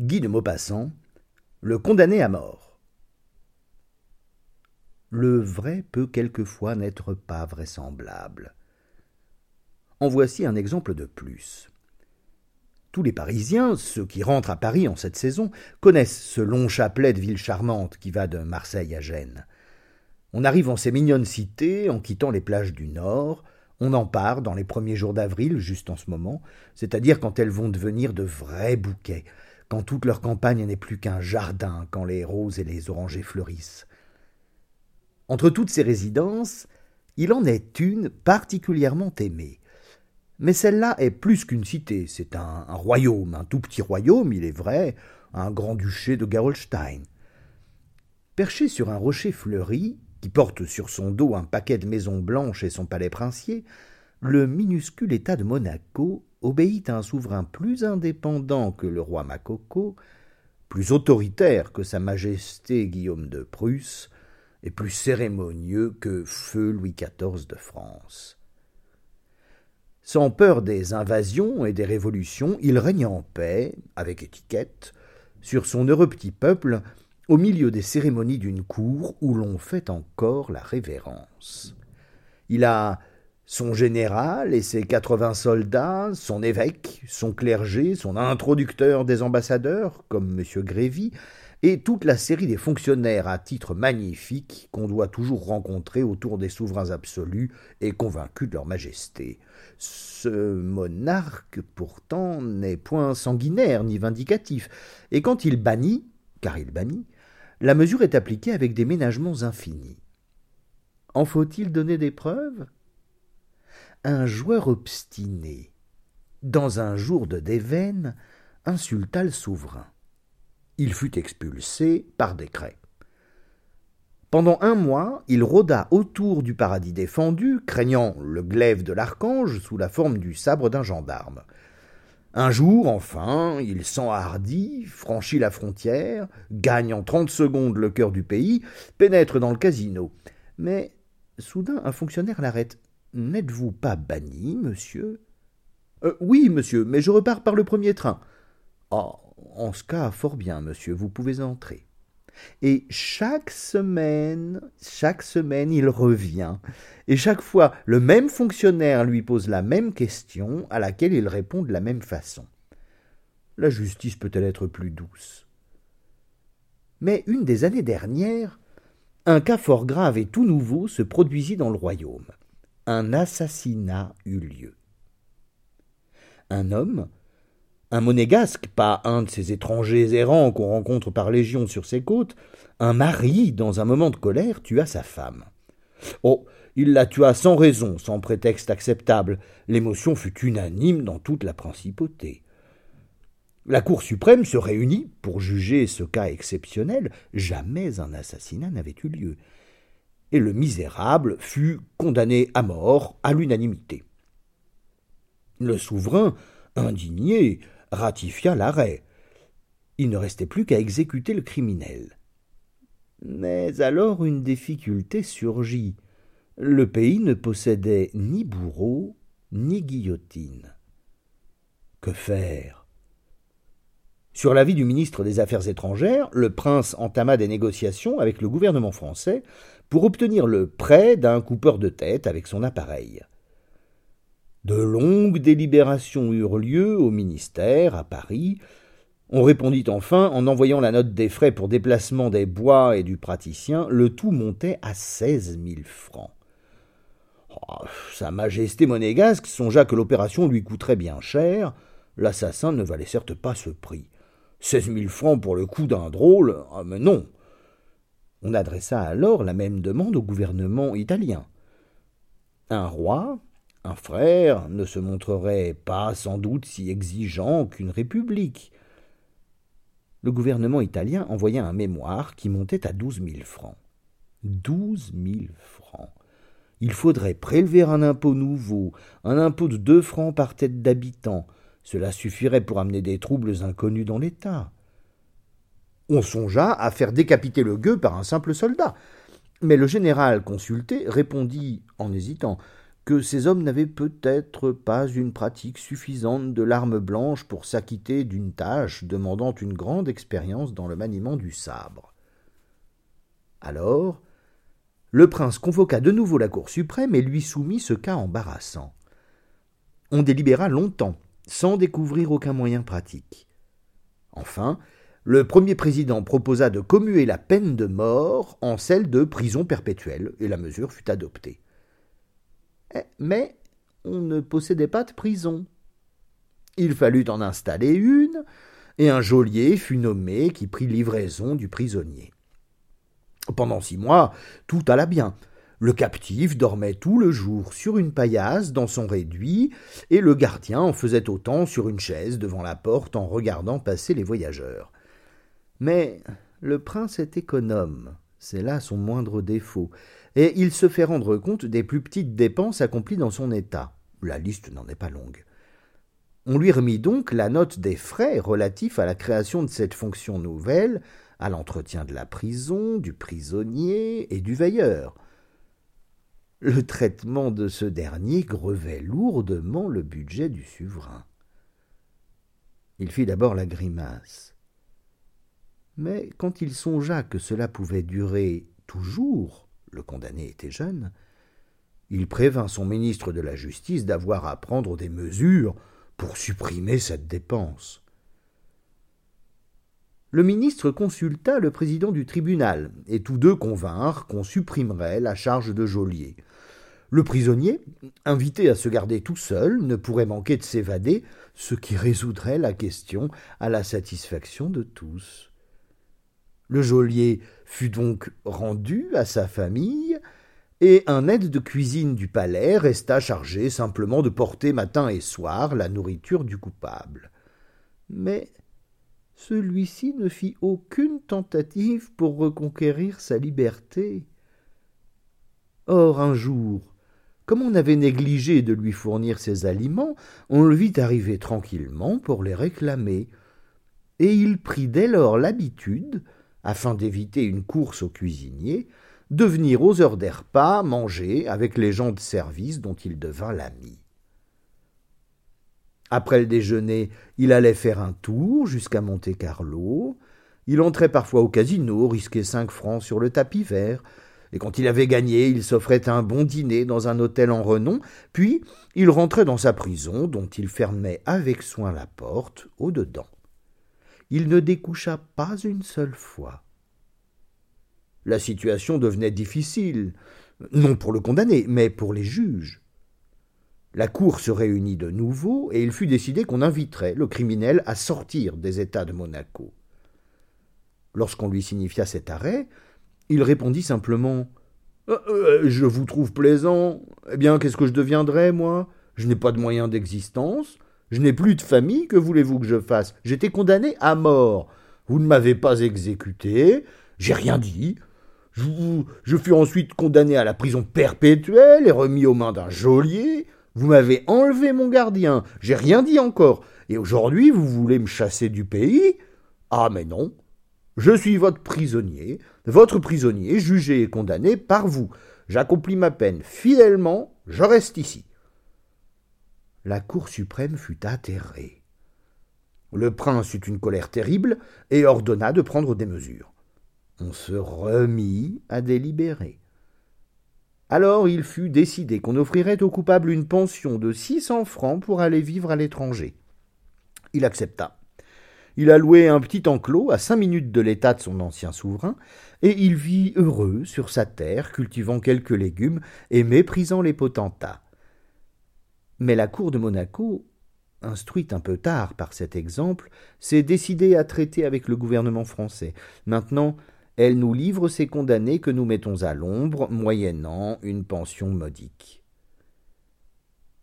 Guy de Maupassant, le condamné à mort. Le vrai peut quelquefois n'être pas vraisemblable. En voici un exemple de plus. Tous les Parisiens, ceux qui rentrent à Paris en cette saison, connaissent ce long chapelet de ville charmante qui va de Marseille à Gênes. On arrive en ces mignonnes cités en quittant les plages du Nord, on en part dans les premiers jours d'avril, juste en ce moment, c'est-à-dire quand elles vont devenir de vrais bouquets, quand toute leur campagne n'est plus qu'un jardin, quand les roses et les orangers fleurissent. Entre toutes ces résidences, il en est une particulièrement aimée. Mais celle-là est plus qu'une cité, c'est un, royaume, un tout petit royaume, il est vrai, un grand-duché de Gerolstein. Perché sur un rocher fleuri, qui porte sur son dos un paquet de maisons blanches et son palais princier, le minuscule État de Monaco obéit à un souverain plus indépendant que le roi Makoko, plus autoritaire que sa majesté Guillaume de Prusse, et plus cérémonieux que feu Louis XIV de France. Sans peur des invasions et des révolutions, il règne en paix, avec étiquette, sur son heureux petit peuple au milieu des cérémonies d'une cour où l'on fait encore la révérence. Il a son général et ses quatre-vingts soldats, son évêque, son clergé, son introducteur des ambassadeurs, comme M. Grévy, et toute la série des fonctionnaires à titre magnifique qu'on doit toujours rencontrer autour des souverains absolus et convaincus de leur majesté. Ce monarque, pourtant, n'est point sanguinaire ni vindicatif, et quand il bannit, car il bannit, la mesure est appliquée avec des ménagements infinis. En faut-il donner des preuves? Un joueur obstiné, dans un jour de déveine, insulta le souverain. Il fut expulsé par décret. Pendant un mois, il rôda autour du paradis défendu, craignant le glaive de l'archange sous la forme du sabre d'un gendarme. Un jour, enfin, il s'enhardit, franchit la frontière, gagne en trente secondes le cœur du pays, pénètre dans le casino. Mais soudain un fonctionnaire l'arrête. N'êtes-vous pas banni, monsieur? Euh, Oui, monsieur, mais je repars par le premier train. Ah, en ce cas, fort bien, monsieur, vous pouvez entrer. Et chaque semaine, chaque semaine, il revient. Et chaque fois, le même fonctionnaire lui pose la même question, à laquelle il répond de la même façon. La justice peut-elle être plus douce? Mais une des années dernières, un cas fort grave et tout nouveau se produisit dans le royaume. Un assassinat eut lieu. Un homme, un monégasque, pas un de ces étrangers errants qu'on rencontre par légion sur ses côtes, un mari, dans un moment de colère, tua sa femme. Oh, il la tua sans raison, sans prétexte acceptable. L'émotion fut unanime dans toute la principauté. La Cour suprême se réunit pour juger ce cas exceptionnel. Jamais un assassinat n'avait eu lieu. Et le misérable fut condamné à mort à l'unanimité. Le souverain, indigné, ratifia l'arrêt. Il ne restait plus qu'à exécuter le criminel. Mais alors une difficulté surgit. Le pays ne possédait ni bourreau ni guillotine. Que faire? Sur l'avis du ministre des Affaires étrangères, le prince entama des négociations avec le gouvernement français pour obtenir le prêt d'un coupeur de tête avec son appareil. De longues délibérations eurent lieu au ministère, à Paris. On répondit enfin en envoyant la note des frais pour déplacement des bois et du praticien. Le tout montait à seize mille francs. Oh, Sa Majesté monégasque songea que l'opération lui coûterait bien cher. L'assassin ne valait certes pas ce prix. Seize mille francs pour le coup d'un drôle ah, Mais non On adressa alors la même demande au gouvernement italien. Un roi, un frère ne se montrerait pas sans doute si exigeant qu'une république. Le gouvernement italien envoya un mémoire qui montait à douze mille francs. Douze mille francs. Il faudrait prélever un impôt nouveau, un impôt de deux francs par tête d'habitant. Cela suffirait pour amener des troubles inconnus dans l'État. On songea à faire décapiter le gueux par un simple soldat. Mais le général consulté répondit, en hésitant, que ces hommes n'avaient peut-être pas une pratique suffisante de l'arme blanche pour s'acquitter d'une tâche demandant une grande expérience dans le maniement du sabre. Alors, le prince convoqua de nouveau la Cour suprême et lui soumit ce cas embarrassant. On délibéra longtemps, sans découvrir aucun moyen pratique. Enfin, le premier président proposa de commuer la peine de mort en celle de prison perpétuelle, et la mesure fut adoptée. Eh, mais on ne possédait pas de prison. Il fallut en installer une, et un geôlier fut nommé qui prit livraison du prisonnier. Pendant six mois, tout alla bien. Le captif dormait tout le jour sur une paillasse dans son réduit, et le gardien en faisait autant sur une chaise devant la porte en regardant passer les voyageurs. Mais le prince est économe, c'est là son moindre défaut, et il se fait rendre compte des plus petites dépenses accomplies dans son état. La liste n'en est pas longue. On lui remit donc la note des frais relatifs à la création de cette fonction nouvelle, à l'entretien de la prison, du prisonnier et du veilleur. Le traitement de ce dernier grevait lourdement le budget du souverain. Il fit d'abord la grimace. Mais quand il songea que cela pouvait durer toujours, le condamné était jeune, il prévint son ministre de la Justice d'avoir à prendre des mesures pour supprimer cette dépense. Le ministre consulta le président du tribunal, et tous deux convinrent qu'on supprimerait la charge de geôlier. Le prisonnier, invité à se garder tout seul, ne pourrait manquer de s'évader, ce qui résoudrait la question à la satisfaction de tous. Le geôlier fut donc rendu à sa famille, et un aide de cuisine du palais resta chargé simplement de porter matin et soir la nourriture du coupable. Mais celui-ci ne fit aucune tentative pour reconquérir sa liberté. Or, un jour, comme on avait négligé de lui fournir ses aliments, on le vit arriver tranquillement pour les réclamer, et il prit dès lors l'habitude, afin d'éviter une course au cuisinier, de venir aux heures des repas manger avec les gens de service dont il devint l'ami. Après le déjeuner, il allait faire un tour jusqu'à Monte-Carlo. Il entrait parfois au casino, risquait cinq francs sur le tapis vert. Et quand il avait gagné, il s'offrait un bon dîner dans un hôtel en renom, puis il rentrait dans sa prison, dont il fermait avec soin la porte au dedans. Il ne découcha pas une seule fois. La situation devenait difficile, non pour le condamné, mais pour les juges. La cour se réunit de nouveau et il fut décidé qu'on inviterait le criminel à sortir des États de Monaco. Lorsqu'on lui signifia cet arrêt, il répondit simplement euh, euh, Je vous trouve plaisant. Eh bien, qu'est-ce que je deviendrai, moi? Je n'ai pas de moyens d'existence. Je n'ai plus de famille. Que voulez-vous que je fasse? J'étais condamné à mort. Vous ne m'avez pas exécuté. J'ai rien dit. Je, je fus ensuite condamné à la prison perpétuelle et remis aux mains d'un geôlier. Vous m'avez enlevé mon gardien, j'ai rien dit encore, et aujourd'hui vous voulez me chasser du pays? Ah mais non. Je suis votre prisonnier, votre prisonnier jugé et condamné par vous. J'accomplis ma peine fidèlement, je reste ici. La Cour suprême fut atterrée. Le prince eut une colère terrible et ordonna de prendre des mesures. On se remit à délibérer. Alors il fut décidé qu'on offrirait au coupable une pension de six cents francs pour aller vivre à l'étranger. Il accepta. Il a loué un petit enclos à cinq minutes de l'état de son ancien souverain, et il vit heureux sur sa terre, cultivant quelques légumes et méprisant les potentats. Mais la cour de Monaco, instruite un peu tard par cet exemple, s'est décidée à traiter avec le gouvernement français. Maintenant, elle nous livre ces condamnés que nous mettons à l'ombre, moyennant une pension modique.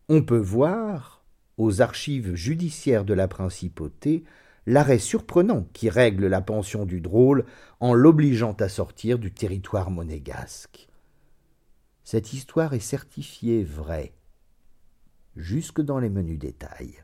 On peut voir, aux archives judiciaires de la principauté, l'arrêt surprenant qui règle la pension du drôle en l'obligeant à sortir du territoire monégasque. Cette histoire est certifiée vraie, jusque dans les menus détails.